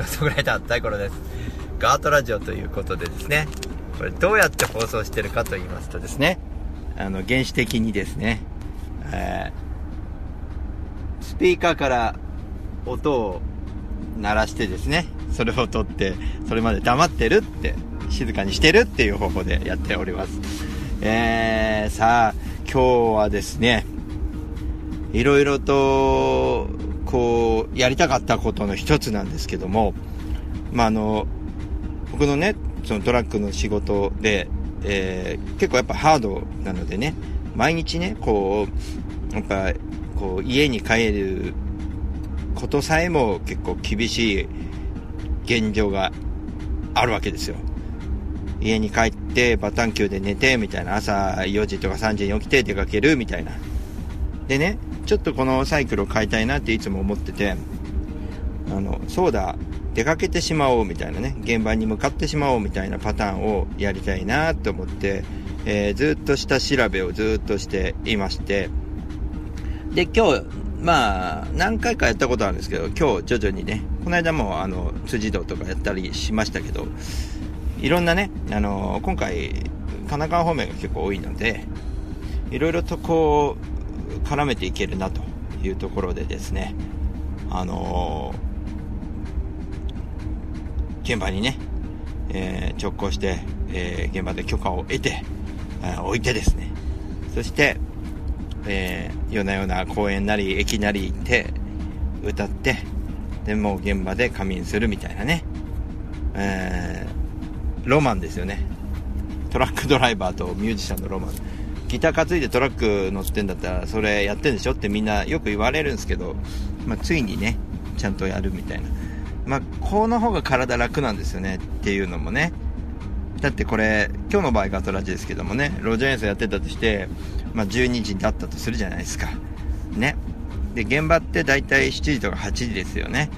ンガーソングライター大五郎ですガートラジオということでですね。これどうやって放送してるかと言いますとですね。あの原始的にですね、えー、スピーカーから音を鳴らしてですね。それを取ってそれまで黙ってるって静かにしてるっていう方法でやっております。えー、さあ、今日はですね、いろいろと、こう、やりたかったことの一つなんですけども、まあ、あの、僕のね、そのトラックの仕事で、えー、結構やっぱハードなのでね、毎日ね、こう、やっぱ、こう、家に帰ることさえも結構厳しい現状があるわけですよ。家に帰ってバタン球で寝てみたいな朝4時とか3時に起きて出かけるみたいなでねちょっとこのサイクルを変えたいなっていつも思っててあのそうだ出かけてしまおうみたいなね現場に向かってしまおうみたいなパターンをやりたいなと思って、えー、ずっと下調べをずっとしていまして。で今日まあ何回かやったことあるんですけど今日徐々にねこの間もあの辻堂とかやったりしましたけどいろんなね、あの、今回、神奈川方面が結構多いので、いろいろとこう、絡めていけるなというところでですね、あのー、現場にね、えー、直行して、え現場で許可を得て、え置いてですね、そして、え夜な夜な公園なり駅なり行って、歌って、で、もう現場で仮眠するみたいなね、えロマンですよね。トラックドライバーとミュージシャンのロマン。ギター担いでトラック乗ってんだったら、それやってんでしょってみんなよく言われるんですけど、まあ、ついにね、ちゃんとやるみたいな。まあ、この方が体楽なんですよねっていうのもね。だってこれ、今日の場合ガトラジですけどもね、ロジャー演奏やってたとして、まあ、12時だったとするじゃないですか。ね。で、現場って大体7時とか8時ですよね。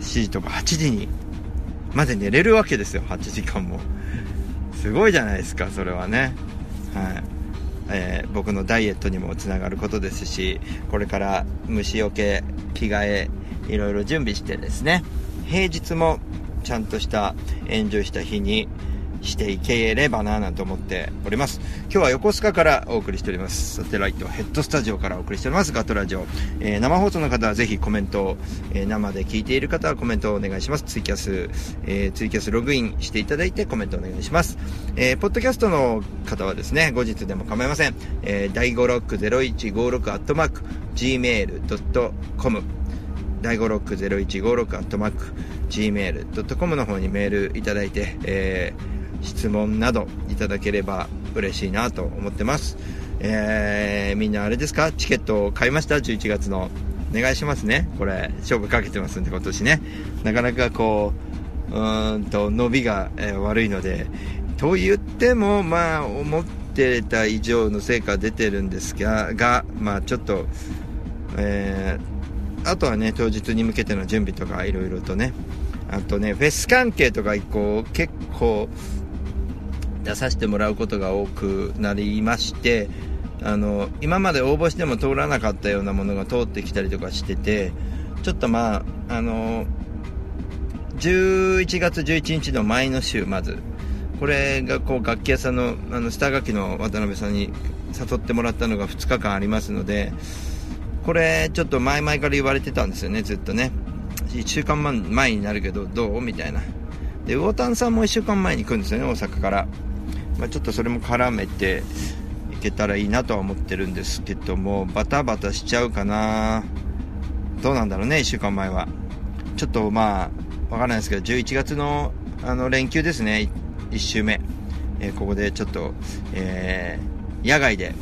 7時とか8時にまで寝れるわけですよ8時間もすごいじゃないですかそれはねはいえー、僕のダイエットにもつながることですしこれから虫よけ着替えいろいろ準備してですね平日もちゃんとしたエンジョイした日にしていければななんて思っております。今日は横須賀からお送りしております。サテライトヘッドスタジオからお送りしております。ガトラジオ。えー、生放送の方はぜひコメントを、えー、生で聞いている方はコメントをお願いします。ツイキャス、えー、ツイキャスログインしていただいてコメントお願いします。えー、ポッドキャストの方はですね、後日でも構いません。えー、第5ロック0156アットマーク gmail.com 第5ロック0156アットマーク gmail.com の方にメールいただいて、えー質問などいただければ嬉しいなと思ってます。えー、みんなあれですか？チケットを買いました ?11 月の。お願いしますね。これ、勝負かけてますんで、今年ね。なかなかこう、うーんと、伸びが、えー、悪いので、と言っても、まあ、思ってた以上の成果出てるんですが、が、まあ、ちょっと、えー、あとはね、当日に向けての準備とか、いろいろとね、あとね、フェス関係とか、こう、結構、出させてもらうことが多くなりましてあの今まで応募しても通らなかったようなものが通ってきたりとかしててちょっとまああの11月11日の前の週まずこれがこう楽器屋さんのあのスター楽器の渡辺さんに誘ってもらったのが2日間ありますのでこれちょっと前々から言われてたんですよねずっとね。1週間前になるけどどう？みたいな。で魚谷さんも1週間前に来るんですよね大阪から。まあ、ちょっとそれも絡めていけたらいいなとは思ってるんですけどもバタバタしちゃうかな。どうなんだろうね1週間前は。ちょっとまあわからないですけど11月のあの連休ですね。1週目、えー、ここでちょっと、えー、野外で、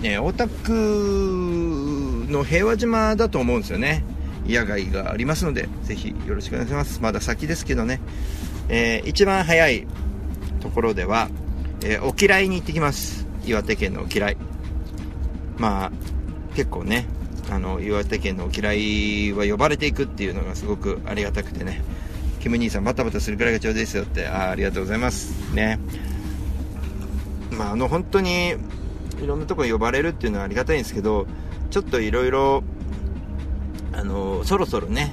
ね、大田区の平和島だと思うんですよね。野外がありますのでぜひよろしくお願いします。まだ先ですけどね、えー、一番早いところではえー、お嫌いに行ってきます。岩手県のお嫌い。まあ、結構ね、あの、岩手県の嫌いは呼ばれていくっていうのがすごくありがたくてね、キム兄さんバタバタするくらいがちょうどいいですよって、あありがとうございます。ね。まあ、あの、本当に、いろんなとこに呼ばれるっていうのはありがたいんですけど、ちょっといろいろ、あの、そろそろね、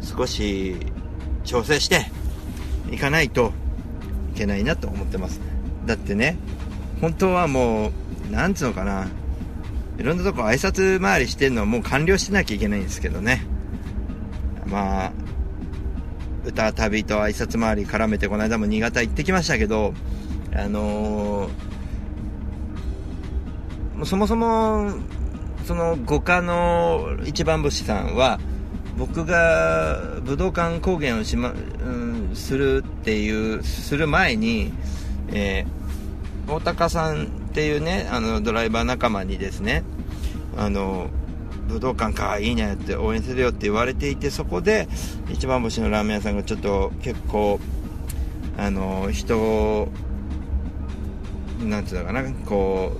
少し調整していかないといけないなと思ってます。だってね、本当はもう、なんつうのかな、いろんなとこ挨拶回りしてるのはもう完了してなきゃいけないんですけどね。まあ、歌旅と挨拶回り絡めてこの間も新潟行ってきましたけど、あのー、そもそも、その五課の一番星さんは、僕が武道館公演をしま、うん、するっていう、する前に、えー、大高さんっていうね、あの、ドライバー仲間にですね、あの、武道館か、いいねって応援するよって言われていて、そこで、一番星のラーメン屋さんがちょっと結構、あの、人を、なんつうのかな、こ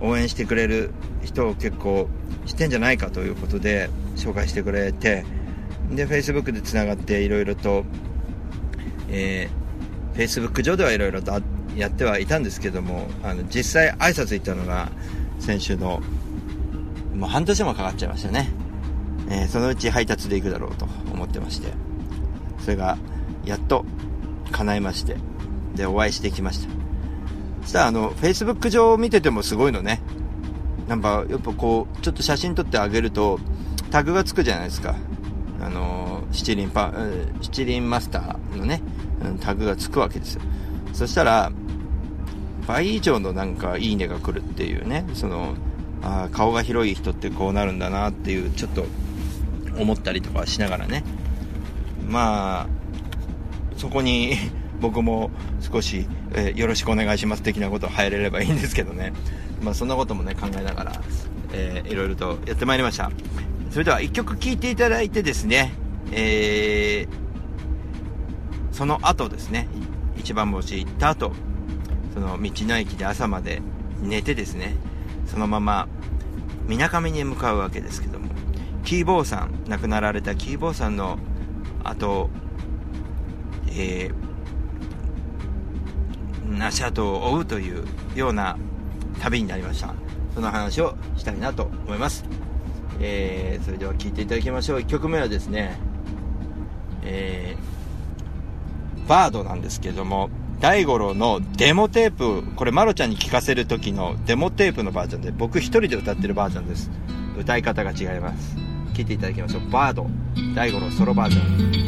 う、応援してくれる人を結構知ってんじゃないかということで紹介してくれて、で、Facebook で繋がっていろいろと、えー、Facebook 上ではいろいろと会ってやってはいたんですけども、あの、実際挨拶行ったのが先週のもう半年もかかっちゃいましたね。えー、そのうち配達で行くだろうと思ってまして、それが、やっと、叶いまして、で、お会いしてきました。そしたら、あの、Facebook 上見ててもすごいのね。なんか、やっぱこう、ちょっと写真撮ってあげると、タグがつくじゃないですか。あの、七輪パ、七輪マスターのね、タグがつくわけですよ。そしたら、倍以上のなんか、いいねが来るっていうね、その、あ顔が広い人ってこうなるんだなっていうちょっと思ったりとかしながらね。まあそこに 僕も少し、えー、よろしくお願いします的なことを入れればいいんですけどね。まあそんなこともね考えながら、えー、いろいろとやってまいりました。それでは1曲聴いていただいてですねえー、その後ですね一番星行った後その道の駅で朝まで寝てですねそのままみなかみに向かうわけですけどもキーボーさん亡くなられたキーボーさんの後えー、足跡を追うというような旅になりました。その話をしたいなと思います、えー、それでは聴いていただきましょう。1曲目はですねえー、バードなんですけども大五郎のデモテープ、これまろちゃんに聞かせる時のデモテープのバージョンで、僕一人で歌ってるバージョンです。歌い方が違います。聴いていただきましょう。バード、大五郎ソロバージョン。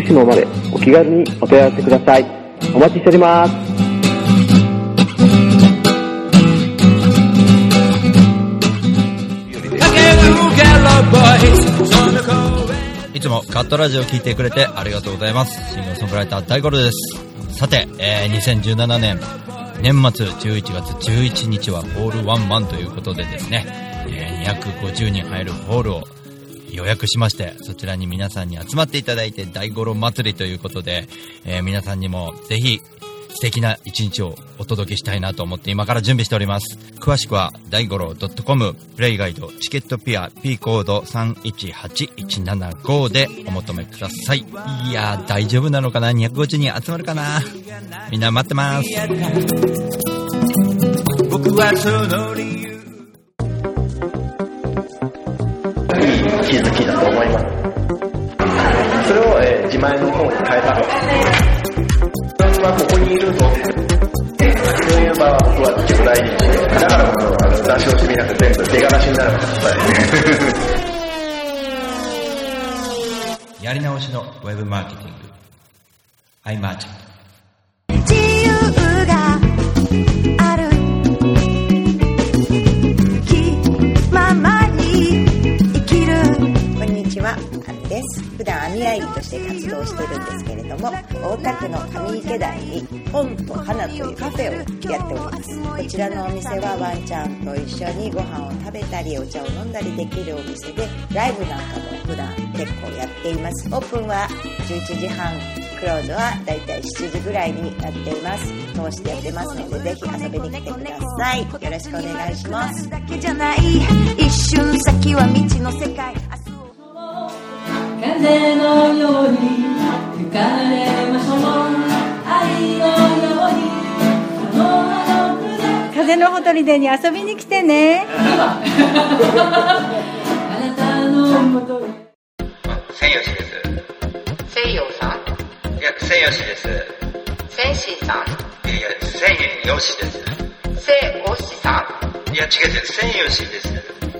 福島までお気軽にお問い合わせください。お待ちしております。いつもカットラジオを聞いてくれてありがとうございます。シンガーソングライター大五郎です。さて、えー2017年年末11月11日はホールワンマンということでですね、えー250人入るホールを予約しまして、そちらに皆さんに集まっていただいて大五郎祭りということで、えー皆さんにもぜひ素敵な一日をお届けしたいなと思って今から準備しております。詳しくは大五郎 .com プレイガイドチケットピア P コード318175でお求めください。いやー大丈夫なのかな ?250 人集まるかな？みんな待ってます。僕はその理由気づきだと思います。それを、えー自前の方に変えたの。自分はここにいるぞ。そういう場は僕は結構大事にして、だからこそ、あの、出し惜しみなく全部出がらしになるのが伝えやり直しのウェブマーケティング。アイマーチャント。普段網愛として活動してるんですけれども、大田区の上池台に本と花というカフェをやっております。こちらのお店はワンちゃんと一緒にご飯を食べたりお茶を飲んだりできるお店で、ライブなんかも普段結構やっています。オープンは11時半、クローズはだいたい7時ぐらいになっています。通してやってますので、ぜひ遊びに来てください。よろしくお願いします。一瞬先は未知の世界風のように吹かれましょう愛のようにそのあの船風のほとりでに遊びに来てね。あなたのもとへ千吉です。西洋さんいや、千吉です。千心さんいやいや、千吉です。聖おしさんいや、違う違う、千吉です。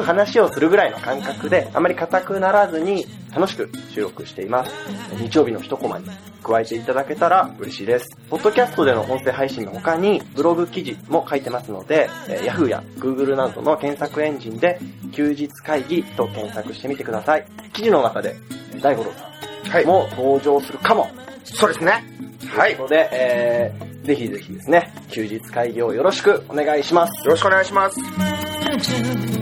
話をするぐらいの感覚で、あまり硬くならずに楽しく収録しています。日曜日の一コマに加えていただけたら嬉しいです。ポッドキャストでの音声配信の他にブログ記事も書いてますので、えー Yahoo や Google などの検索エンジンで休日会議と検索してみてください。記事の中で大五郎さんも登場するかも。そうですね。はい。ということで、えー、ぜひぜひですね、休日会議をよろしくお願いします。よろしくお願いします。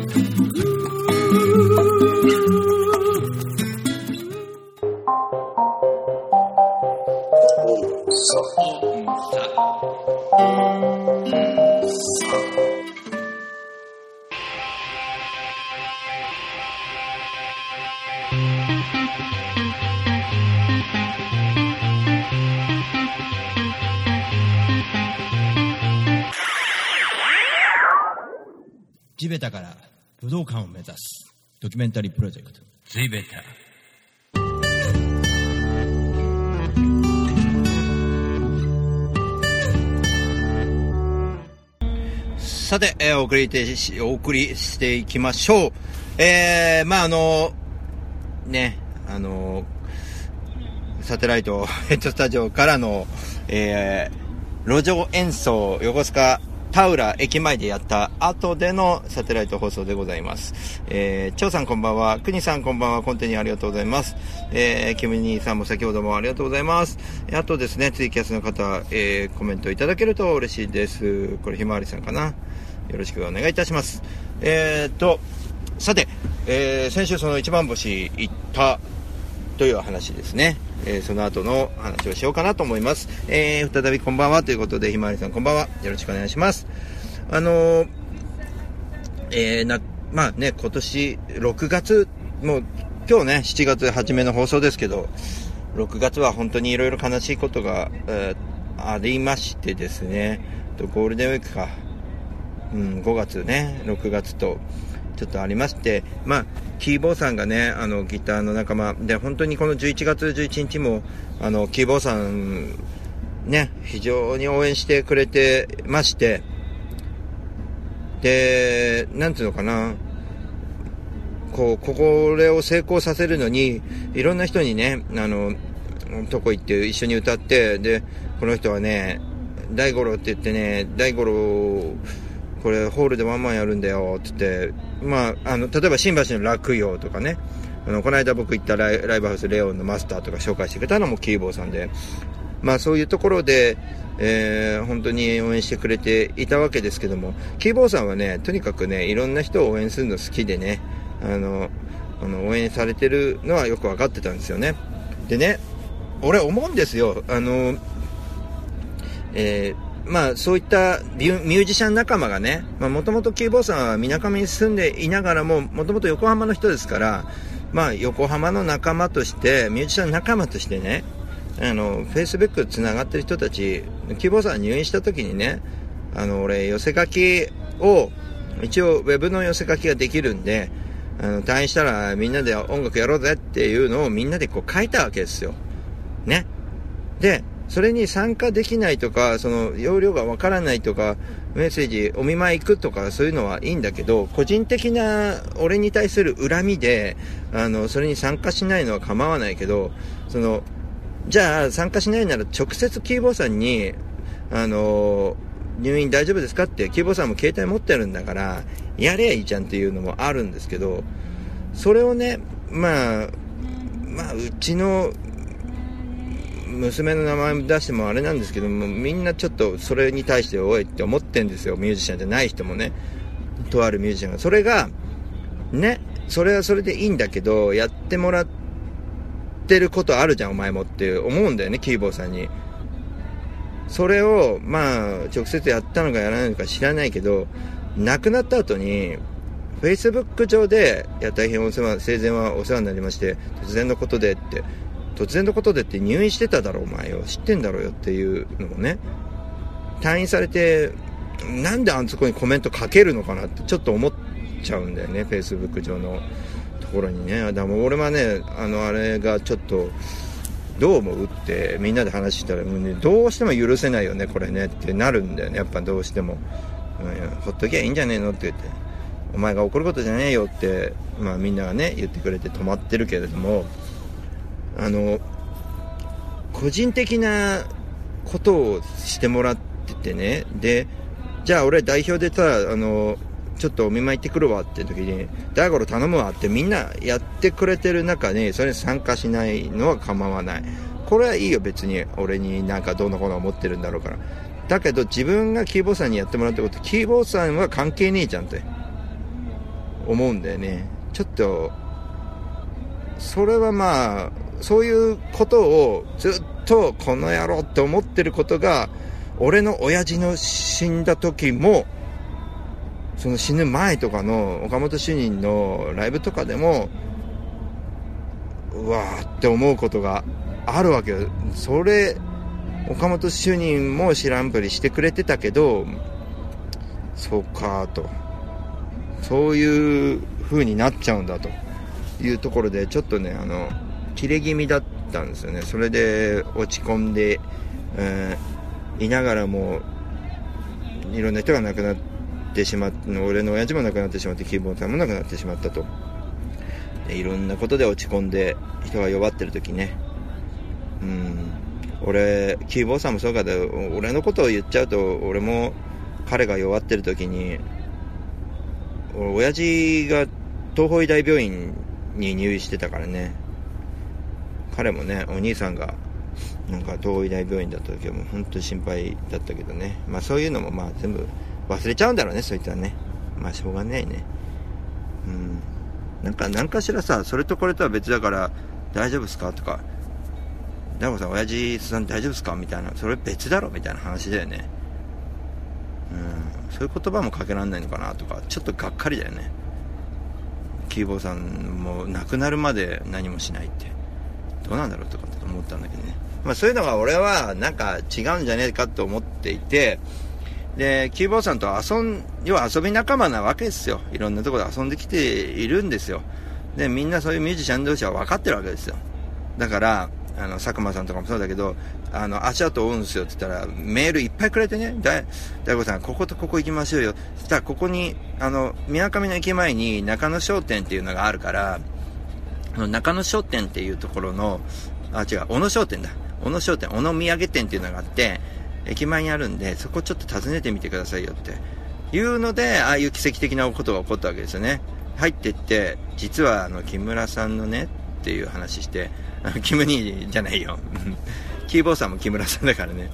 地べたから武道館を目指す。ドキュメンタリープロジェクト。地べた。さて、えーお送りてし、お送りしていきましょう。えー、まあ、あの、ね、あの、サテライトヘッドスタジオからの、えー、路上演奏、横須賀田浦駅前でやった後でのサテライト放送でございます。えー、張さんこんばんは、くにさんこんばんは、コンテにありがとうございます。えー、キムニーさんも先ほどもありがとうございます。あとですね、ツイキャスの方、えー、コメントいただけると嬉しいです。これひまわりさんかな。よろしくお願いいたします。えー、っと、さて、えー、先週その一番星行ったという話ですね。えーその後の話をしようかなと思います。えー再びこんばんはということで、ひまわりさんこんばんは。よろしくお願いします。あのーえーな、まあね、今年6月、もう今日ね、7月初めの放送ですけど、6月は本当にいろいろ悲しいことが、えーありましてですね、とゴールデンウィークか、うん、5月ね、6月と、ちょっとありまして、まあ、キーボーさんがね、あの、ギターの仲間、で、本当にこの11月11日も、あの、キーボーさん、ね、非常に応援してくれてまして、で、なんていうのかな、こう、これを成功させるのに、いろんな人にね、あの、とこ行って一緒に歌って、で、この人はね、大五郎って言ってね、大五郎、これホールでワンマンやるんだよって言って、まあ、あの、例えば新橋の落葉とかね、あの、この間僕行ったライライブハウスレオンのマスターとか紹介してくれたのもキーボーさんで、まあそういうところで、えー本当に応援してくれていたわけですけども、キーボーさんはね、とにかくね、いろんな人を応援するの好きでね、あの、あの応援されてるのはよく分かってたんですよね。でね、俺思うんですよ。あの、えーまあそういったミュージシャン仲間がね、まあもともとキーボーさんは水上に住んでいながらも、もともと横浜の人ですから、まあ横浜の仲間として、ミュージシャン仲間としてね、あの、Facebook つながってる人たち、キーボーさん入院した時にね、あの、俺、寄せ書きを、一応ウェブの寄せ書きができるんで、あの、退院したらみんなで音楽やろうぜっていうのをみんなでこう書いたわけですよ。ね。で、それに参加できないとか、その、容量がわからないとか、メッセージ、お見舞い行くとか、そういうのはいいんだけど、個人的な俺に対する恨みで、あの、それに参加しないのは構わないけど、その、じゃあ参加しないなら直接キーボーさんに、あの、入院大丈夫ですかって、キーボーさんも携帯持ってるんだから、やれやいいじゃんっていうのもあるんですけど、それをね、まあ、まあ、うちの娘の名前出してもあれなんですけども、みんなちょっとそれに対しておいって思ってんですよ、ミュージシャンじゃない人もね。とあるミュージシャンが。それが、ね、それはそれでいいんだけど、やってもらってることあるじゃん、お前もって思うんだよね、キーボーさんに。それを、まあ、直接やったのかやらないのか知らないけど、亡くなった後に、Facebook 上で、いや、大変お世話、生前はお世話になりまして、突然のことでって、突然のことでって入院してただろ、お前よ。知ってんだろうよっていうのをね、退院されて、なんであんそこにコメント書けるのかなってちょっと思っちゃうんだよね、Facebook 上のところにね。だも俺はね、あの、あれがちょっと、どう思うってみんなで話したら、もうね、どうしても許せないよね、これねってなるんだよね、やっぱどうしても。うん、ほっときゃいいんじゃねえのって言って。お前が怒ることじゃねえよって、まあみんながね、言ってくれて止まってるけれども、あの、個人的なことをしてもらっててね、で、じゃあ俺代表でさ、あの、ちょっとお見舞い行ってくるわって時に、大五郎頼むわってみんなやってくれてる中に、それに参加しないのは構わない。これはいいよ別に俺になんかどうのこうの思ってるんだろうから。だけど自分がキーボーさんにやってもらったこと、キーボーさんは関係ねえじゃんって思うんだよね。ちょっと、それはまあ、そういうことをずっとこの野郎って思ってることが、俺の親父の死んだ時も、その死ぬ前とかの岡本主任のライブとかでも、うわーって思うことがあるわけよ。それ、岡本主任も知らんぷりしてくれてたけど、そうかと。そういう風になっちゃうんだというところで、ちょっとね、あの、切れ気味だったんですよね。それで落ち込んで、えーいながらも、いろんな人が亡くなってしまって、俺の親父も亡くなってしまって、キーボーさんも亡くなってしまったと。でいろんなことで落ち込んで、人が弱ってる時ね。うん。俺、キーボーさんもそうかだ。俺のことを言っちゃうと、俺も彼が弱ってる時に、俺親父が東邦医大病院に入院してたからね。彼もね、お兄さんが、なんか東医大病院だった時はもう本当に心配だったけどね。まあそういうのもまあ全部忘れちゃうんだろうね、そういったね。まあしょうがないね。うん。なんか、何かしらさ、それとこれとは別だから、大丈夫っすか？とか、大悟さん、親父さん大丈夫っすか？みたいな、それ別だろ？みたいな話だよね。うん。そういう言葉もかけられないのかな？とか、ちょっとがっかりだよね。キーボーさんも亡くなるまで何もしないって。どうなんだろうとかって思ったんだけどね。まあそういうのが俺はなんか違うんじゃねえかと思っていて、で、キーボーさんと遊ん、要は遊び仲間なわけですよ。いろんなところで遊んできているんですよ。で、みんなそういうミュージシャン同士は分かってるわけですよ。だから、あの、佐久間さんとかもそうだけど、あの、足跡追うんすよって言ったら、メールいっぱいくれてね、だ、大悟さん、こことここ行きましょうよ。そしたら、ここに、あの、宮上の駅前に中野商店っていうのがあるから、の中野商店っていうところの、あ、違う、小野商店だ。小野商店、小野土産店っていうのがあって、駅前にあるんで、そこちょっと訪ねてみてくださいよって。いうので、ああいう奇跡的なことが起こったわけですよね。入ってって、実はあの、木村さんのね、っていう話して、あのキム兄じゃないよ。キーボーさんも木村さんだからね。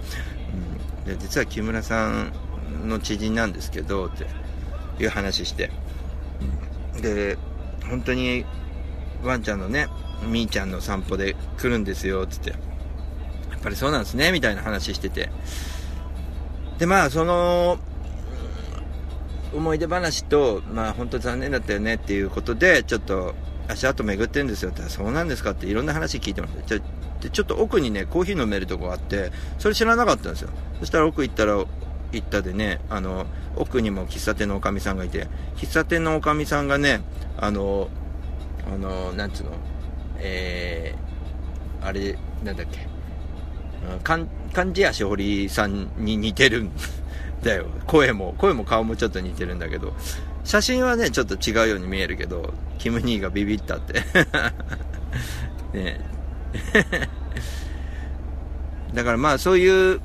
うん、で実は木村さんの知人なんですけど、っていう話して。で、本当に、ワンちゃんのね、みーちゃんの散歩で来るんですよ、つって。やっぱりそうなんですね、みたいな話してて。で、まあ、その、思い出話と、まあ、本当残念だったよねっていうことで、ちょっと、足跡巡ってるんですよって、そうなんですかっていろんな話聞いてもらって、ちょでちょっと奥にね、コーヒー飲めるとこがあって、それ知らなかったんですよ。そしたら奥行ったら、行ったでね、あの、奥にも喫茶店のおかみさんがいて、喫茶店のおかみさんがね、あの、あの、なんつうの、えー、あれ、なんだっけ、うんかん、漢字やしほりさんに似てるん だよ。声も、声も顔もちょっと似てるんだけど、写真はね、ちょっと違うように見えるけど、キム兄がビビったって。ね。だからまあそういう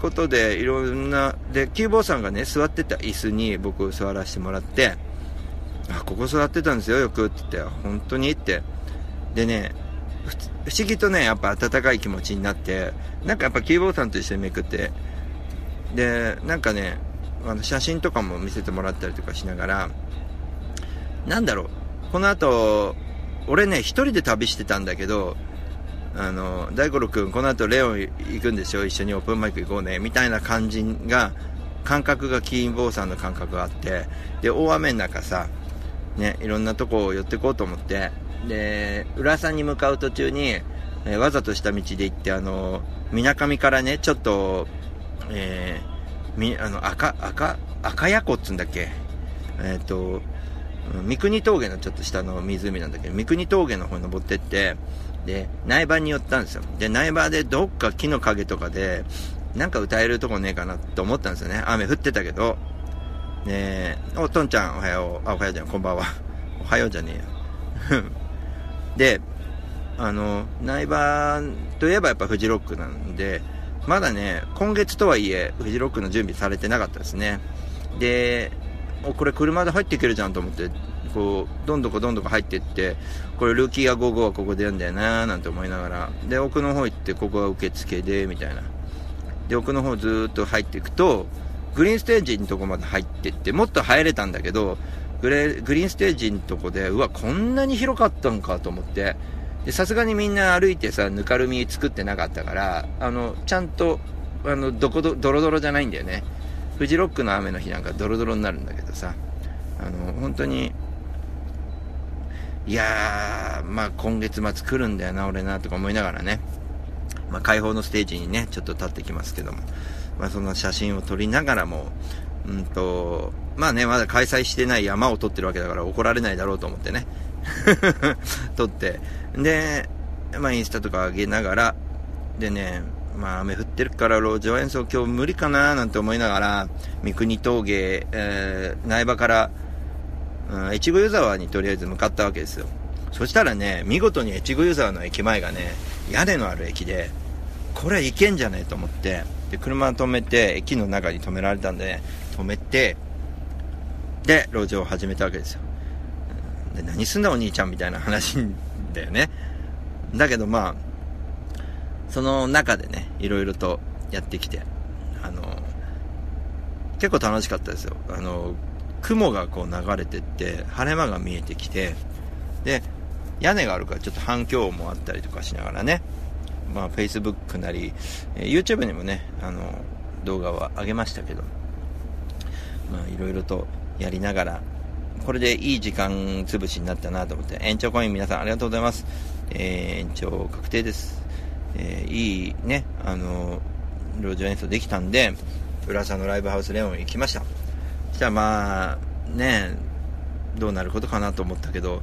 ことでいろんな、で、キューボーさんがね、座ってた椅子に僕座らせてもらって、あ、ここ座ってたんですよ、よくって言って、本当にって。でね、不思議とね、やっぱ温かい気持ちになって、なんかやっぱキーボーさんと一緒にめくって、で、なんかね、あの写真とかも見せてもらったりとかしながら、なんだろう、この後、俺ね、一人で旅してたんだけど、あの、大五郎くん、この後レオン行くんでしょ一緒にオープンマイク行こうね、みたいな感じが、感覚がキーボーさんの感覚があって、で、大雨の中さ、ね、いろんなとこを寄ってこうと思って、で、浦さんに向かう途中に、えわざとした道で行って、あの、水上からね、ちょっと、えーみ、あの、赤、赤、赤屋湖っつんだっけ？えっ、と、三国峠のちょっと下の湖なんだけ？ど、三国峠の方に登ってって、で、苗場に寄ったんですよ。で、苗場でどっか木の陰とかで、なんか歌えるとこねえかなって思ったんですよね。雨降ってたけど。で、お、とんちゃんおはよう。あ、おはようじゃん、こんばんは。おはようじゃねえよ。で、あの、苗場といえばやっぱフジロックなんで、まだね、今月とはいえ、フジロックの準備されてなかったですね。で、これ車で入っていけるじゃんと思って、こう、どんどこどんどこ入っていって、これルーキーが55はここでやるんだよなーなんて思いながら、で、奥の方行って、ここは受付で、みたいな。で、奥の方ずーっと入っていくと、グリーンステージのとこまで入ってって、もっと入れたんだけど、グレグリーンステージのとこで、うわ、こんなに広かったんかと思って、で、さすがにみんな歩いてさ、ぬかるみ作ってなかったから、あの、ちゃんと、あの、どこど、ドロドロじゃないんだよね。フジロックの雨の日なんかドロドロになるんだけどさ、あの、本当に、いやー、まあ今月末来るんだよな、俺な、とか思いながらね、まあ開放のステージにね、ちょっと立ってきますけども、まあその写真を撮りながらも、うんと、まあね、まだ開催してない山を撮ってるわけだから怒られないだろうと思ってね、撮って、で、まあインスタとか上げながら、でね、まあ雨降ってるから路上演奏今日無理かななんて思いながら、三国峠、えー、苗場から、うん、越後湯沢にとりあえず向かったわけですよ。そしたらね、見事に越後湯沢の駅前がね、屋根のある駅で、これ行けんじゃねえと思って、で、車止めて、駅の中に止められたんで、止めて、で、路上を始めたわけですよ。で、何すんだお兄ちゃんみたいな話だよね。だけどまあ、その中でね、いろいろとやってきて、あの、結構楽しかったですよ。あの、雲がこう流れてって、晴れ間が見えてきて、で、屋根があるからちょっと反響音もあったりとかしながらね、まあ Facebook なり、え YouTube にもね、あの、動画は上げましたけど、まあいろいろとやりながら、これでいい時間潰しになったなと思って、延長コイン皆さんありがとうございます。えー延長確定です。えーいいね、あの、路上演奏できたんで、浦さんのライブハウスレオン行きました。そしたらまあ、ね、どうなることかなと思ったけど、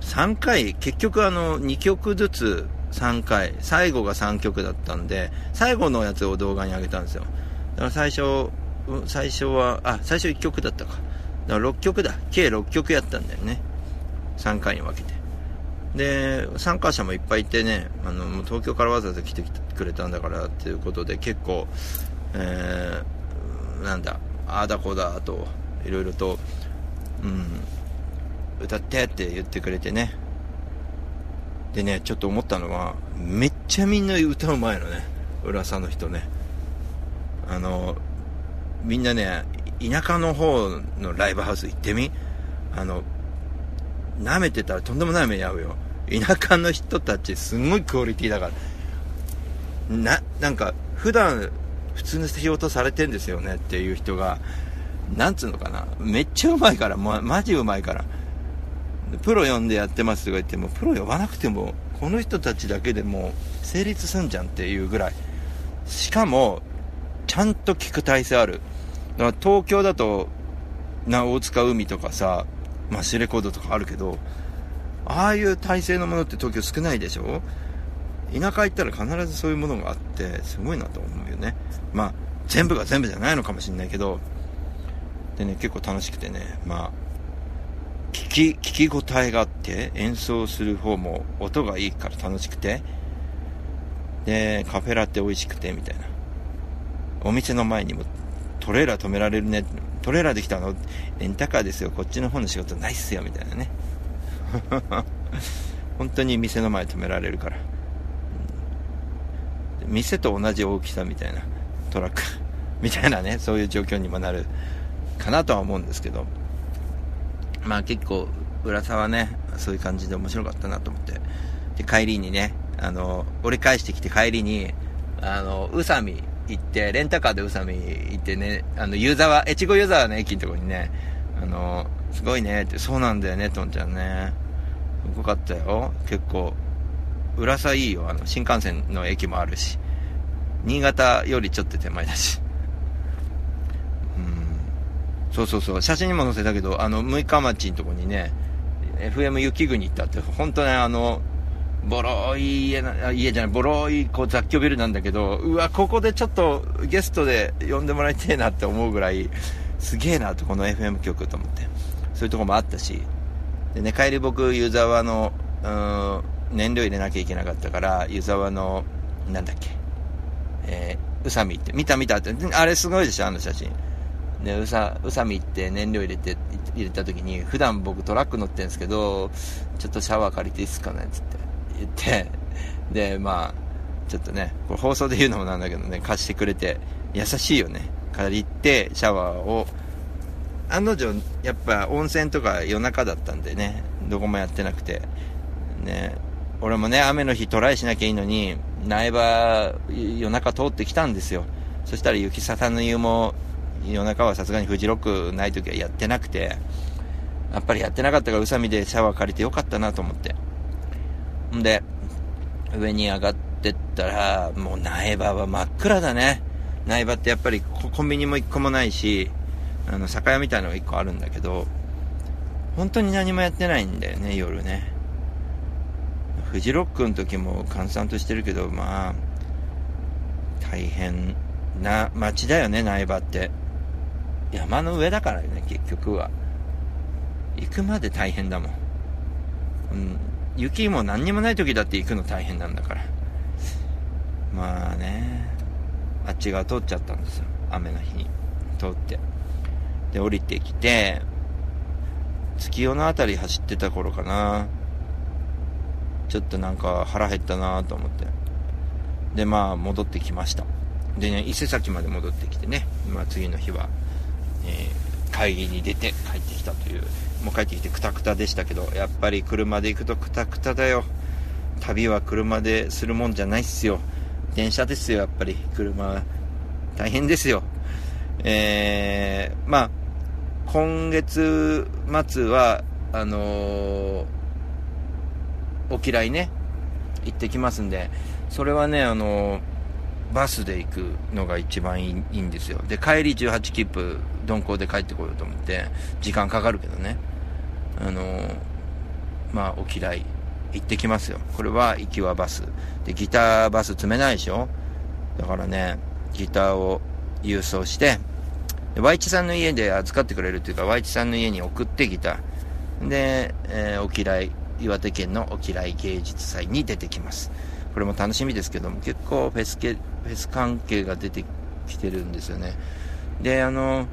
3回、結局あの、2曲ずつ3回、最後が3曲だったんで、最後のやつを動画に上げたんですよ。だから最初、最初は、あ、最初1曲だったか。だから6曲だ。計6曲やったんだよね。3回に分けて。で、参加者もいっぱいいてね、あの、もう東京からわざわざ来てくれたんだからっていうことで結構、えー、なんだ、ああだこうだと、いろいろと、うん、歌ってって言ってくれてね。でね、ちょっと思ったのは、めっちゃみんな歌うまいのね。浦さんの人ね。あの、みんなね、田舎の方のライブハウス行ってみ？あの、舐めてたらとんでもない目に遭うよ。田舎の人たちすごいクオリティだから。な、なんか、普段普通の仕事されてんですよねっていう人が、なんつうのかな。めっちゃうまいから、ま、マジうまいから。プロ呼んでやってますとか言っても、プロ呼ばなくても、この人たちだけでも成立すんじゃんっていうぐらい。しかも、ちゃんと聞く体制ある。だから東京だと、な、大塚海とかさ、マシュレコードとかあるけど、ああいう体制のものって東京少ないでしょ？田舎行ったら必ずそういうものがあって、すごいなと思うよね。まあ、全部が全部じゃないのかもしれないけど、でね、結構楽しくてね、まあ、聞き、聞き応えがあって、演奏する方も音がいいから楽しくて、で、カフェラテ美味しくて、みたいな。お店の前にもトレーラー止められるね。トレーラーできたの？レンタカーですよ。こっちの方の仕事ないっすよ。みたいなね。本当に店の前止められるから。店と同じ大きさみたいなトラックみたいなね、そういう状況にもなるかなとは思うんですけど。まあ結構、浦沢ね、そういう感じで面白かったなと思って。で、帰りにね、あの、折り返してきて帰りに、あの、宇佐美行って、レンタカーで宇佐美行ってね、あの、湯沢、越後湯沢の駅のところにね、あの、すごいねって、そうなんだよね、とんちゃんね。すごかったよ。結構、浦沢いいよ。あの、新幹線の駅もあるし。新潟よりちょっと手前だし。うん。そうそうそう。写真にも載せたけど、あの、六日町のとこにね、FM 雪国行ったって、本当ね、あの、ボロい家な、家じゃない、ボロいこう雑居ビルなんだけど、うわ、ここでちょっとゲストで呼んでもらいたいなって思うぐらい、すげえなと、この FM 局と思って。そういうとこもあったし。でね、帰り僕、湯沢の、うん、燃料入れなきゃいけなかったから、湯沢の、なんだっけ、えー、宇佐美って、見た見たって、あれすごいでしょ、あの写真。で、宇佐、宇佐美って燃料入れて、入れた時に、普段僕トラック乗ってるんですけど、ちょっとシャワー借りていいですかねつって言って、で、まあ、ちょっとね、これ放送で言うのもなんだけどね、貸してくれて、優しいよね。借りて、シャワーを、案の定、やっぱ温泉とか夜中だったんでね、どこもやってなくて、ね、俺もね、雨の日トライしなきゃいいのに、苗場、夜中通ってきたんですよ。そしたら雪沙汰の湯も、夜中はさすがにフジロックない時はやってなくて、やっぱりやってなかったから宇佐美でシャワー借りてよかったなと思って。んで、上に上がってったら、もう苗場は真っ暗だね。苗場ってやっぱりコンビニも一個もないし、あの、酒屋みたいのが一個あるんだけど、本当に何もやってないんだよね、夜ね。フジロックの時も閑散としてるけど、まあ、大変な街だよね、苗場って。山の上だからね、結局は。行くまで大変だもん。うん、雪も何にもない時だって行くの大変なんだから。まあね、あっち側通っちゃったんですよ。雨の日に通って。で、降りてきて、月夜のあたり走ってた頃かな。ちょっとなんか腹減ったなと思って。で、まあ戻ってきました。でね、伊勢崎まで戻ってきてね、まあ次の日は、えー会議に出て帰ってきたという、もう帰ってきてクタクタでしたけど、やっぱり車で行くとクタクタだよ。旅は車でするもんじゃないっすよ。電車ですよ、やっぱり。車、大変ですよ。えー、まあ、今月末は、あのー、お嫌いね、行ってきますんで、それはね、あのーバスで行くのが一番いいんですよ。で、帰り18切符、鈍行で帰ってこようと思って、時間かかるけどね。あのーまあ、お嫌い行ってきますよ。これは行きはバス。で、ギターバス積めないでしょ？だからね、ギターを郵送して、で、ワイチさんの家で預かってくれるっていうか、ワイチさんの家に送ってギター。で、えー、お嫌い、岩手県のお嫌い芸術祭に出てきます。これも楽しみですけども、結構フェス系、フェス関係が出てきてるんですよね。で、あの、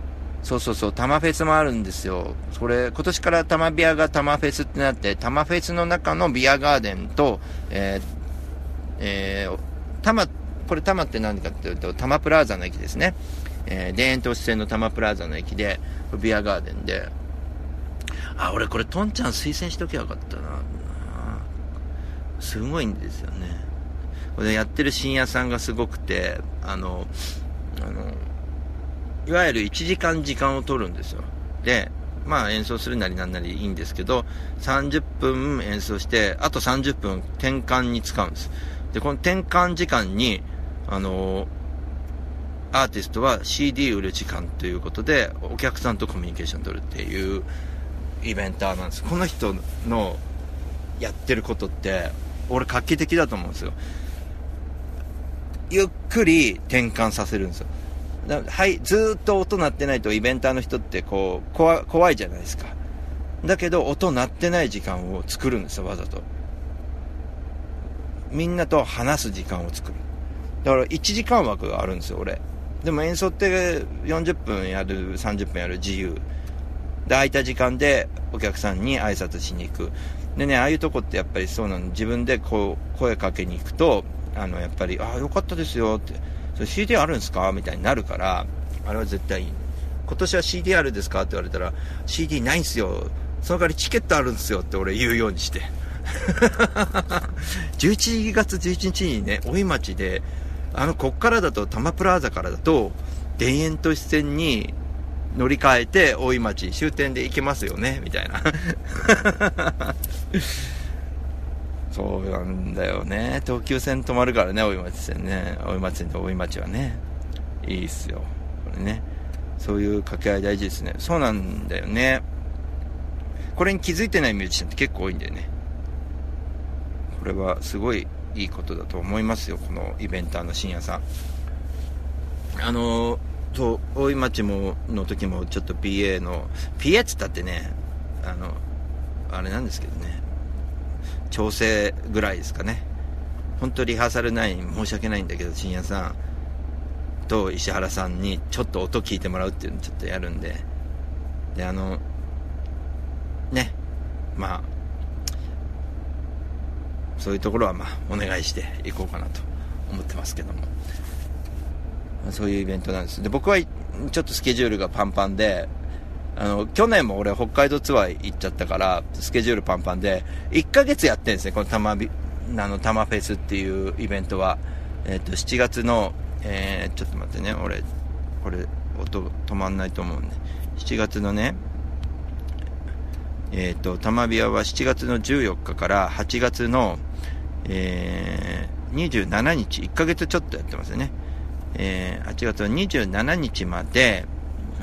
そうそうそう、タマフェスもあるんですよ。それ、今年からタマビアがタマフェスってなって、タマフェスの中のビアガーデンと、えー、えー、タマ、これタマって何かっていうと、タマプラザの駅ですね。えー、田園都市線のタマプラザの駅で、ビアガーデンで、あ、俺これトンちゃん推薦しときゃよかったな。すごいんですよね。これやってる深夜さんがすごくて、あの、あの、いわゆる1時間時間を取るんですよ。で、まあ演奏するなりなんなりいいんですけど、30分演奏して、あと30分転換に使うんです。で、この転換時間に、あの、アーティストは CD 売る時間ということで、お客さんとコミュニケーション取るっていうイベンターなんです。この人のやってることって、俺画期的だと思うんですよ。ゆっくり転換させるんですよ。はい、ずっと音鳴ってないとイベンターの人ってこう、怖怖いじゃないですか。だけど音鳴ってない時間を作るんですよ、わざと。みんなと話す時間を作る。だから1時間枠があるんですよ、俺。でも演奏って40分やる、30分やる自由。で、空いた時間でお客さんに挨拶しに行く。でね、ああいうとこってやっぱりそうなの、自分でこう、声かけに行くと、あの、やっぱり、ああ、よかったですよって、それ CD あるんですか？みたいになるから、あれは絶対いい。今年は CD あるんですか？って言われたら、CD ないんすよ。その代わりチケットあるんですよって俺言うようにして。11月11日にね、大井町で、あの、こっからだと、多摩プラザからだと、田園都市線に乗り換えて、大井町終点で行けますよね、みたいな。そうなんだよね。東急線止まるからね、大井町線ね。大井町線と大井町はね。いいっすよ。これね。そういう掛け合い大事ですね。そうなんだよね。これに気づいてないミュージシャンって結構多いんだよね。これはすごいいいことだと思いますよ、このイベンターの深夜さん。あのそう、大井町も、の時もちょっと PA の、PA っつったってね、あの、あれなんですけどね、調整ぐらいですかね。本当リハーサルない申し訳ないんだけど、深夜さんと石原さんにちょっと音聞いてもらうっていうのちょっとやるんで、で、あの、ね、まあ、そういうところはまあ、お願いしていこうかなと思ってますけども。そういうイベントなんです。で、僕はちょっとスケジュールがパンパンで、あの、去年も俺北海道ツアー行っちゃったから、スケジュールパンパンで、1ヶ月やってんですね、このたまび、あの、たまフェスっていうイベントは。えっ、と、7月の、えー、ちょっと待ってね、俺、これ、音止まんないと思うんで。7月のね、えっ、と、たまびアは7月の14日から8月の、えー、27日、1ヶ月ちょっとやってますよね。えー、8月の27日まで、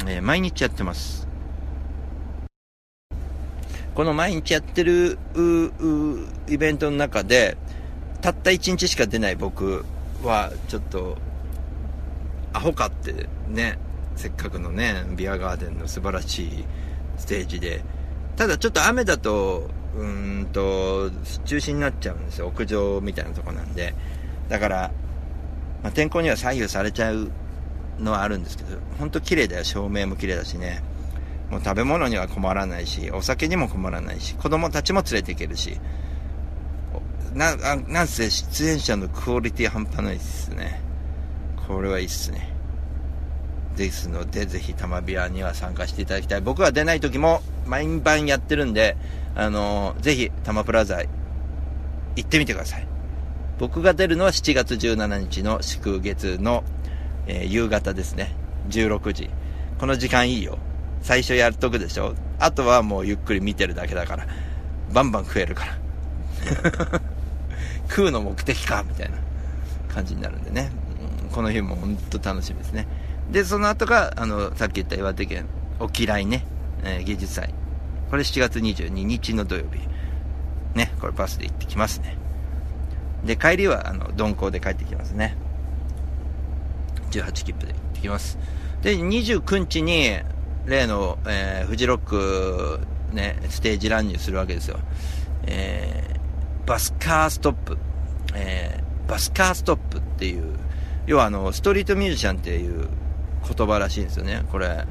えー毎日やってます。この毎日やってるイベントの中で、たった1日しか出ない僕は、ちょっと、アホかってね、せっかくのね、ビアガーデンの素晴らしいステージで、ただちょっと雨だと、うんと、中止になっちゃうんですよ。屋上みたいなとこなんで。だから、まあ、天候には左右されちゃうのはあるんですけど、ほんと綺麗だよ。照明も綺麗だしね。もう食べ物には困らないし、お酒にも困らないし、子供たちも連れて行けるし、な、なんせ出演者のクオリティ半端ないですね。これはいいっすね。ですので、ぜひタマビアには参加していただきたい。僕は出ない時も毎晩やってるんで、あのーぜひタマプラザ行ってみてください。僕が出るのは7月17日の祝月の、えー夕方ですね。16時。この時間いいよ。最初やっとくでしょあとはもうゆっくり見てるだけだから。バンバン食えるから。食うの目的かみたいな感じになるんでね。うんこの日も本当楽しみですね。で、その後が、あの、さっき言った岩手県、お嫌いね、えー芸術祭。これ7月22日の土曜日。ね、これバスで行ってきますね。で、帰りは、あの、鈍行で帰ってきますね。18切符で行ってきます。で、29日に、例の、えー、フジロック、ね、ステージ乱入するわけですよ。えー、バスカーストップ。えー、バスカーストップっていう、要はあの、ストリートミュージシャンっていう言葉らしいんですよね。これ、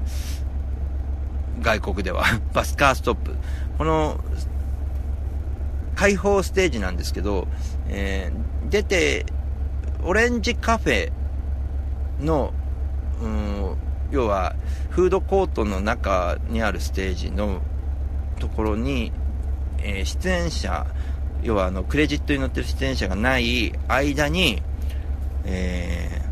外国では。バスカーストップ。この、開放ステージなんですけど、えー、出て、オレンジカフェの、要は、フードコートの中にあるステージのところに、えー出演者、要はあの、クレジットに載ってる出演者がない間に、えー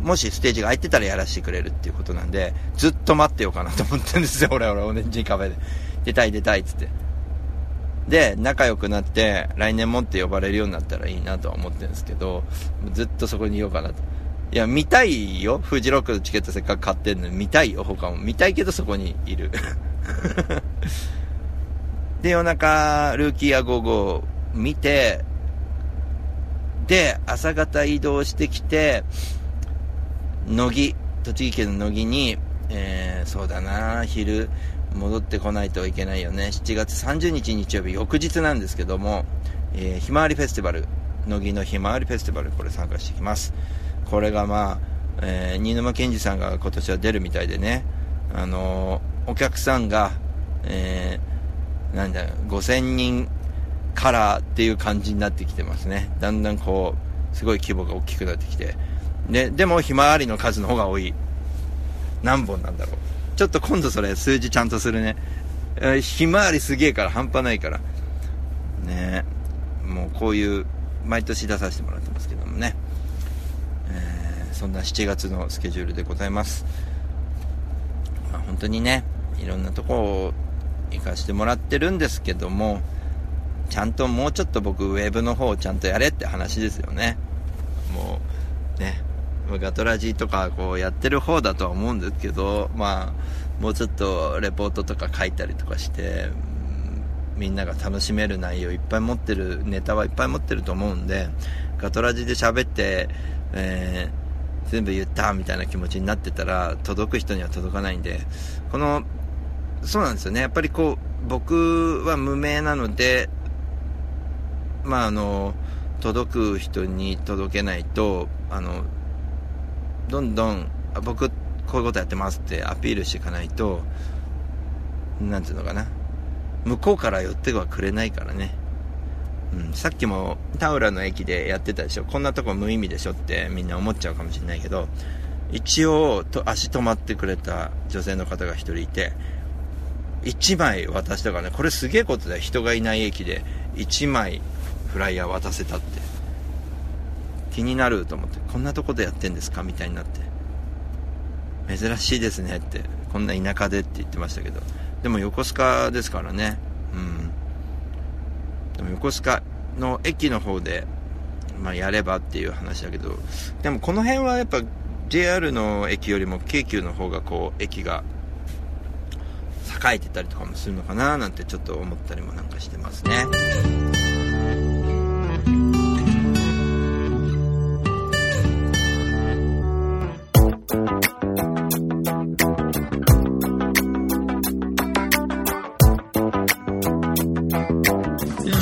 もしステージが空いてたらやらせてくれるっていうことなんで、ずっと待ってようかなと思ってるんですよ、俺は、俺、オレンジカフェで。出たい出たいっつって。で、仲良くなって、来年もって呼ばれるようになったらいいなとは思ってるんですけど、ずっとそこにいようかなと。いや、見たいよ。フジロックのチケットせっかく買ってんのに見たいよ、他も。見たいけどそこにいる。で、夜中、ルーキーアゴーゴー見て、で、朝方移動してきて、乃木、栃木県の乃木に、えー、そうだな、昼、戻ってこないといけないよね。7月30日日曜日、翌日なんですけども、えー、ひまわりフェスティバル、乃木のひまわりフェスティバル、これ参加してきます。これがまあ、えー、新沼健治さんが今年は出るみたいでね、あのーお客さんが、えー、なんだ、5000人からっていう感じになってきてますね。だんだんこう、すごい規模が大きくなってきて。で、でもひまわりの数の方が多い。何本なんだろう。ちょっと今度それ数字ちゃんとするね。えーひまわりすげえから半端ないから。ねもうこういう、毎年出させてもらってますけどもね。そんな7月のスケジュールでございます。まあ、本当にね、いろんなとこを行かしてもらってるんですけども、ちゃんともうちょっと僕ウェブの方をちゃんとやれって話ですよね。もう、ね、ガトラジーとかこうやってる方だとは思うんですけど、まあ、もうちょっとレポートとか書いたりとかして、みんなが楽しめる内容いっぱい持ってる、ネタはいっぱい持ってると思うんで、ガトラジで喋って、えー全部言ったみたいな気持ちになってたら、届く人には届かないんで、この、そうなんですよね。やっぱりこう、僕は無名なので、まああの、届く人に届けないと、あの、どんどん、僕、こういうことやってますってアピールしていかないと、なんていうのかな。向こうから寄ってはくれないからね。うん、さっきも田浦の駅でやってたでしょ。こんなとこ無意味でしょってみんな思っちゃうかもしれないけど、一応と足止まってくれた女性の方が一人いて、一枚渡したからね、これすげえことだよ。人がいない駅で一枚フライヤー渡せたって。気になると思って、こんなとこでやってんですか？みたいになって。珍しいですねって、こんな田舎でって言ってましたけど。でも横須賀ですからね。うん。でも横須賀の駅の方で、まあ、やればっていう話だけど、でもこの辺はやっぱ JR の駅よりも京急の方がこう、駅が栄えてたりとかもするのかななんてちょっと思ったりもなんかしてますね。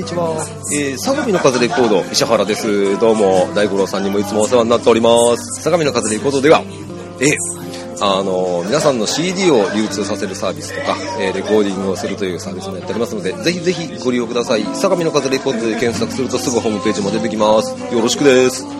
にちは。えー、相模の風レコード、石原です。どうも、大五郎さんにもいつもお世話になっております。相模の風レコードでは、え、あの皆さんの CD を流通させるサービスとか、えーレコーディングをするというサービスもやっておりますので、ぜひぜひご利用ください。相模の風レコードで検索するとすぐホームページも出てきます。よろしくです。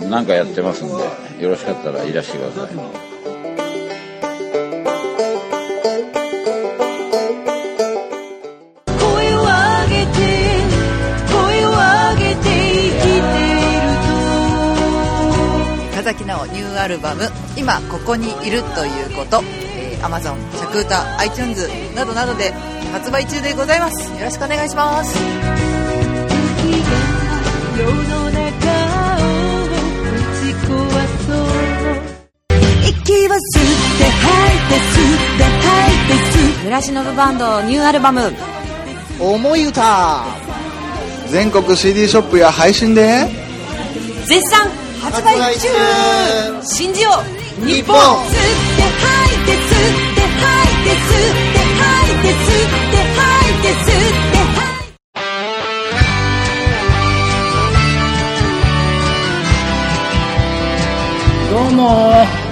何かやってますんで、よろしかったらいらしてください。声を上げて声を上げて生きている岡崎直ニューアルバム「今ここにいるということ」えー、Amazon、シャクータ、iTunes などなどで発売中でございます。よろしくお願いします。息は吸って吐いて吸って吐いて吸バンドニューアルバム「思い歌」全国 CD ショップや配信で。絶賛。発売中。信じよう日本。吸って吐いて吸って吐いて吸って吐いて吸って吐いて吸って吐いてどうも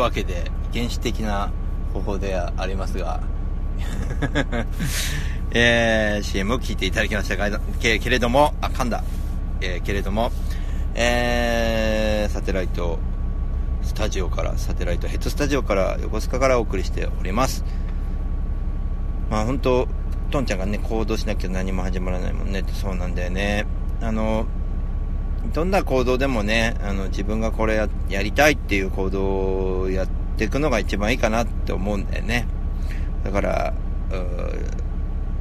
わけで、原始的な方法ではありますが、えー、CM を聞いていただきましたが、けけれども、あ、噛んだ。えー、けれども、えー、サテライトスタジオから、サテライトヘッドスタジオから、横須賀からお送りしております。まあ本当トンちゃんがね、行動しなきゃ何も始まらないもんねってそうなんだよね。あの、どんな行動でもね、あの、自分がこれややりたいっていう行動をやっていくのが一番いいかなって思うんだよね。だから、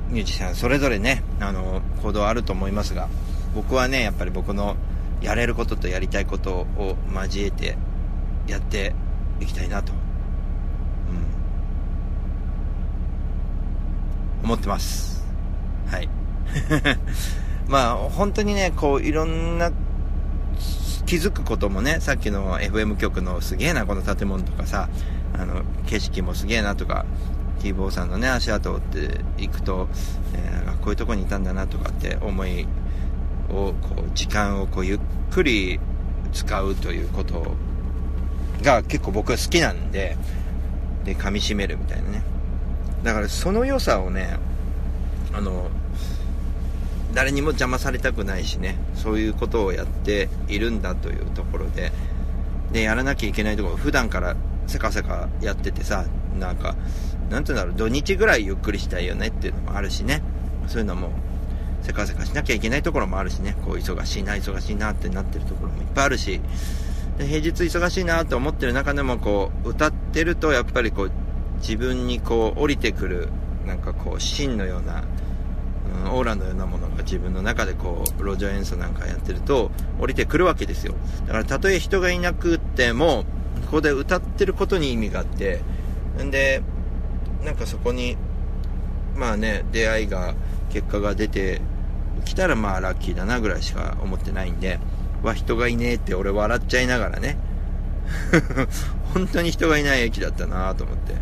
ミュージシャンそれぞれね、あの、行動あると思いますが、僕はね、やっぱり僕のやれることとやりたいことを交えてやっていきたいなと、うん、思ってます。はい。まあ、本当にね、こう、いろんな気づくこともね、さっきの FM 局のすげえな、この建物とかさ、あの、景色もすげえなとか、キーボーさんのね、足跡を追っていくと、えー、こういうとこにいたんだなとかって思いを、こう、時間をこう、ゆっくり使うということが結構僕は好きなんで、で、噛み締めるみたいなね。だからその良さをね、あの、誰にも邪魔されたくないしね、そういうことをやっているんだというところで、で、やらなきゃいけないところ、普段からせかせかやっててさ、なんか、なんていうんだろう、土日ぐらいゆっくりしたいよねっていうのもあるしね、そういうのも、せかせかしなきゃいけないところもあるしね、こう忙しいな、忙しいなってなってるところもいっぱいあるし、で平日忙しいなと思ってる中でもこう、歌ってるとやっぱりこう、自分にこう、降りてくる、なんかこう、芯のような、オーラのようなものが自分の中でこう、路上演奏なんかやってると、降りてくるわけですよ。だからたとえ人がいなくっても、ここで歌ってることに意味があって、んで、なんかそこに、まあね、出会いが、結果が出てきたらまあラッキーだなぐらいしか思ってないんで、わ、人がいねえって俺笑っちゃいながらね。本当に人がいない駅だったなと思って。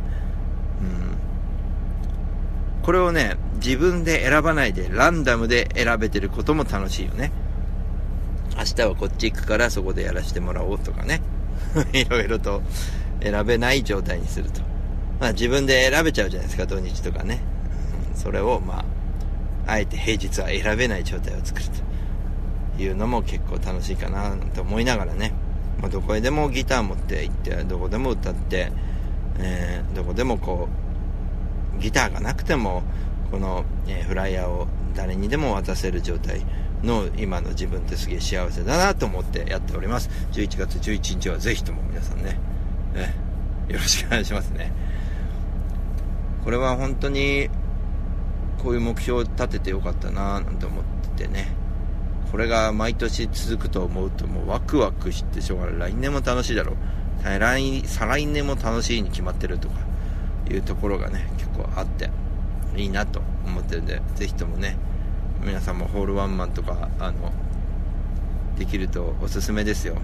これをね、自分で選ばないでランダムで選べてることも楽しいよね。明日はこっち行くからそこでやらせてもらおうとかね。いろいろと選べない状態にすると。まあ自分で選べちゃうじゃないですか、土日とかね。それをまあ、あえて平日は選べない状態を作るというのも結構楽しいかななんて思いながらね。まあどこへでもギター持って行って、どこでも歌って、えーどこでもこう、ギターがなくても、この、えフライヤーを誰にでも渡せる状態の今の自分ってすげえ幸せだなと思ってやっております。11月11日はぜひとも皆さんね、えーよろしくお願いしますね。これは本当に、こういう目標を立ててよかったななんて思っててね。これが毎年続くと思うともうワクワクしてしょうがない。来年も楽しいだろう。再来再来年も楽しいに決まってるとかいうところがね、結構あって、いいなと思ってるんで、ぜひともね、皆さんもホールワンマンとか、あの、できるとおすすめですよ。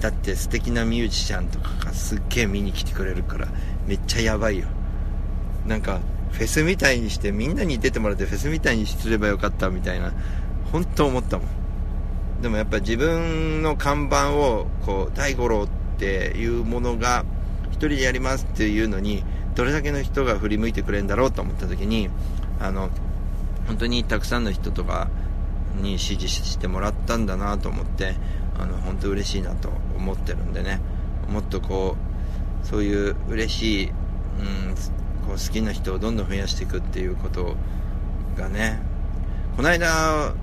だって素敵なミュージシャンとかがすっげえ見に来てくれるから、めっちゃやばいよ。なんか、フェスみたいにして、みんなに出てもらってフェスみたいにすればよかったみたいな、本当思ったもん。でもやっぱ自分の看板を、こう、大五郎っていうものが、一人でやりますっていうのに、どれだけの人が振り向いてくれるんだろうと思った時に、あの、本当にたくさんの人とかに支持してもらったんだなと思って、あの、本当嬉しいなと思ってるんでね、もっとこう、そういう嬉しい、うん、こう好きな人をどんどん増やしていくっていうことがね、この間、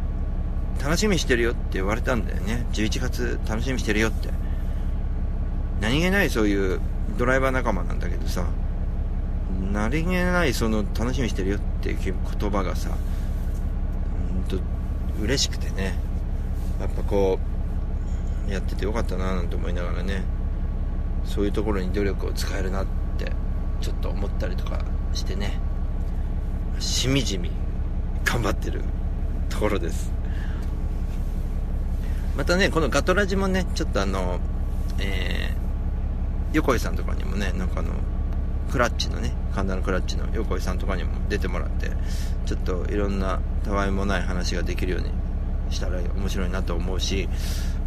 楽しみしてるよって言われたんだよね。11月楽しみしてるよって。何気ないそういうドライバー仲間なんだけどさ、何気ないその楽しみにしてるよっていう言葉がさ、うんと嬉しくてね、やっぱこう、やっててよかったななんて思いながらね、そういうところに努力を使えるなって、ちょっと思ったりとかしてね、しみじみ頑張ってるところです。またね、このガトラジもね、ちょっとあの、えー、横井さんとかにもね、なんかあの、クラッチのね、神田のクラッチの横井さんとかにも出てもらって、ちょっといろんなたわいもない話ができるようにしたら面白いなと思うし、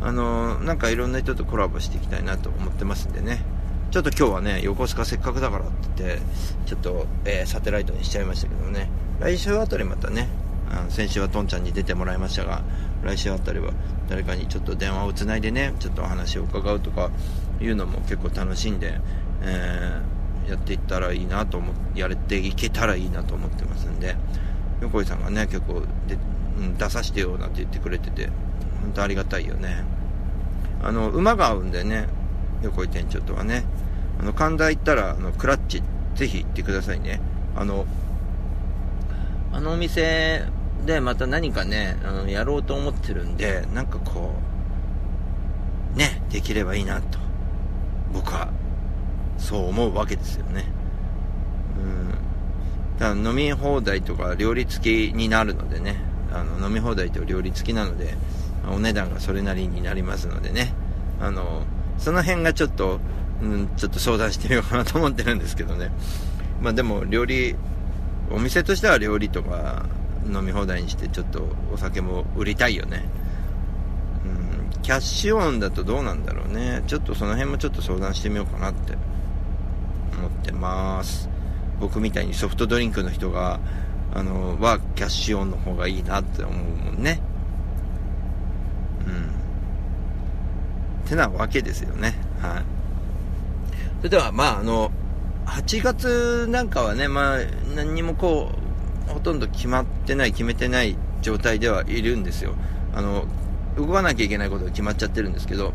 あの、なんかいろんな人とコラボしていきたいなと思ってますんでね。ちょっと今日はね、横須賀せっかくだからって言って、ちょっと、えーサテライトにしちゃいましたけどね。来週あたりまたね、あの先週はトンちゃんに出てもらいましたが、来週あたりは誰かにちょっと電話をつないでね、ちょっとお話を伺うとかいうのも結構楽しんで、えーやっていったらいいなと思っやれていけたらいいなと思ってますんで、横井さんがね、結構で、うん出させてよなんて言ってくれてて、本当ありがたいよね。あの、馬が合うんでね、横井店長とはね、あの、神田行ったら、あの、クラッチ、ぜひ行ってくださいね。あの、あのお店でまた何かね、あの、やろうと思ってるんで、なんかこう、ね、できればいいなと、僕は、そう思うわけですよね。うん。だ飲み放題とか料理付きになるのでね、あの、飲み放題と料理付きなので、お値段がそれなりになりますのでね、あの、その辺がちょっと、うん、ちょっと相談してみようかなと思ってるんですけどね。まあでも、料理、お店としては料理とか飲み放題にしてちょっとお酒も売りたいよね。うん、キャッシュオンだとどうなんだろうね。ちょっとその辺もちょっと相談してみようかなって思ってます。僕みたいにソフトドリンクの人が、あの、はキャッシュオンの方がいいなって思うもんね。うん。てなわけですよね。はい。それでは、まあ、あの、8月なんかはね、まあ、何にもこう、ほとんど決まってない、決めてない状態ではいるんですよ。あの、動かなきゃいけないことが決まっちゃってるんですけど、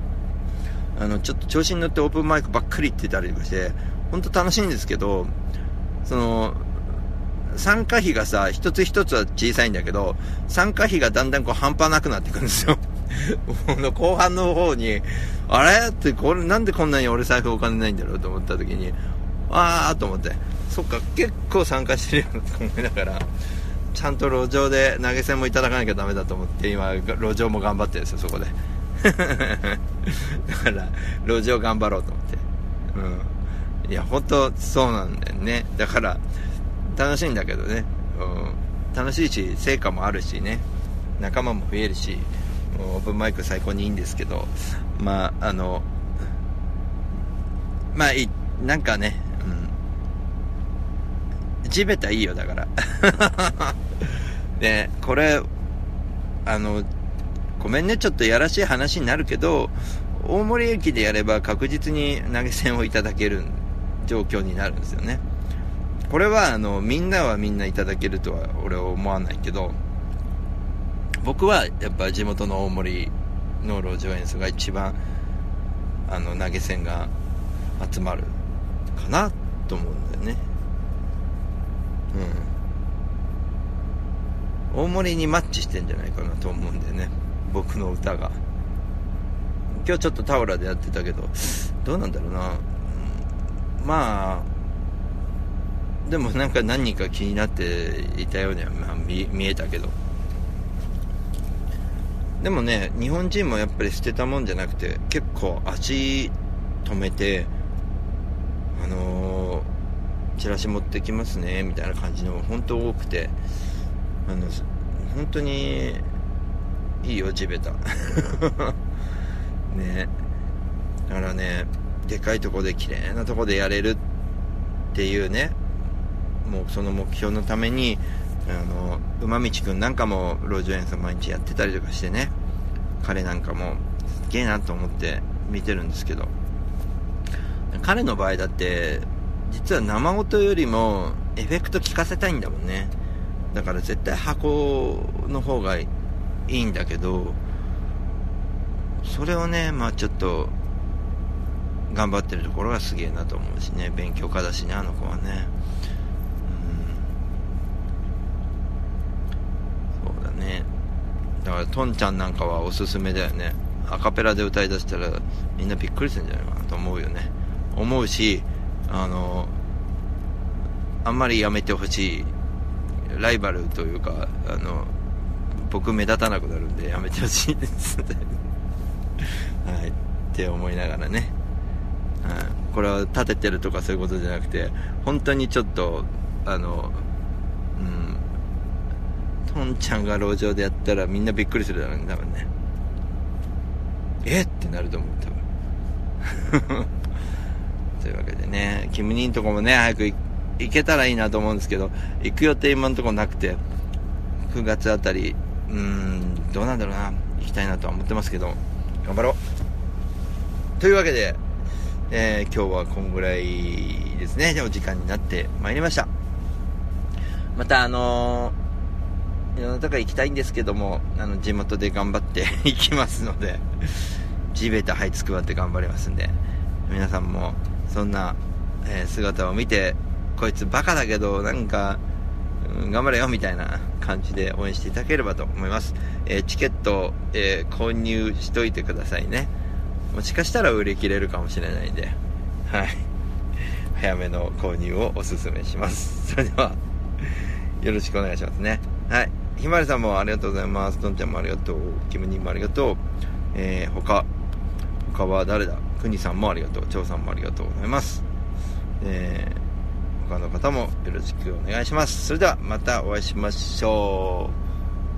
あの、ちょっと調子に乗ってオープンマイクばっかり行ってたりとかして、本当楽しいんですけど、その、参加費がさ、一つ一つは小さいんだけど、参加費がだんだんこう半端なくなってくるんですよ。後半の方に、あれ？って、これなんでこんなに俺財布お金ないんだろうと思った時に、あーと思って、そっか、結構参加してるよと思いながら、ちゃんと路上で投げ銭もいただかなきゃダメだと思って、今、路上も頑張ってるんですよ、そこで。だから、路上頑張ろうと思って。うん。いや、本当そうなんだよね。だから、楽しいんだけどね、うん、楽しいし成果もあるしね。仲間も増えるしオープンマイク最高にいいんですけど。まああのまあいなんかね、うん、地べたいいよだから。で これあのごめんねちょっとやらしい話になるけど大森駅でやれば確実に投げ銭をいただける状況になるんですよね。これはあのみんなはみんないただけるとは俺は思わないけど僕はやっぱ地元の大森の路上演奏が一番あの投げ銭が集まるかなと思うんだよね。うん。大森にマッチしてんじゃないかなと思うんだよね。僕の歌が。今日ちょっとタオラでやってたけどどうなんだろうな、まあでもなんか何人か気になっていたようには、まあ、見見えたけど。でもね日本人もやっぱり捨てたもんじゃなくて結構足止めてあのーチラシ持ってきますねみたいな感じの本当多くてあの本当にいいよ地べた。ね。だからねでかいとこで綺麗なとこでやれるっていうね。もうその目標のためにあの馬道くんなんかも路上演奏毎日やってたりとかしてね。彼なんかもすげえなと思って見てるんですけど。彼の場合だって実は生音よりもエフェクト聞かせたいんだもんね。だから絶対箱の方がいいんだけどそれをねまあちょっと頑張ってるところがすげえなと思うしね。勉強家だしねあの子はね。うん。そうだね。だからトンちゃんなんかはおすすめだよね。アカペラで歌い出したらみんなびっくりするんじゃないかなと思うよね。思うしあのあんまりやめてほしい。ライバルというかあの僕目立たなくなるんでやめてほしいです。はい。って思いながらね、これは立ててるとかそういうことじゃなくて本当にちょっとあのうんトンちゃんが路上でやったらみんなびっくりするだろうね多分ね。えってなると思う多分。というわけでねキムニンとこもね早く行けたらいいなと思うんですけど行く予定今のとこなくて9月あたりうーんどうなんだろうな行きたいなとは思ってますけど頑張ろう。というわけで、えー今日はこんぐらいですね。お時間になってまいりました。またあのー世の中行きたいんですけどもあの地元で頑張って いきますので地べた這いつくばって頑張りますんで皆さんもそんな、えー姿を見てこいつバカだけどなんか、うん頑張れよみたいな感じで応援していただければと思います、えーチケット、えー購入しといてくださいね。もしかしたら売り切れるかもしれないんで。はい。早めの購入をお勧めします。それではよろしくお願いしますね。はい。ひまりさんもありがとうございます。どんちゃんもありがとう。キムニーもありがとう。えー、他他は誰だ？くにさんもありがとう。張さんもありがとうございます。えー、他の方もよろしくお願いします。それではまたお会いしましょ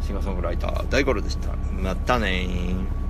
う。シンガーソングライター大五郎でした。またねー。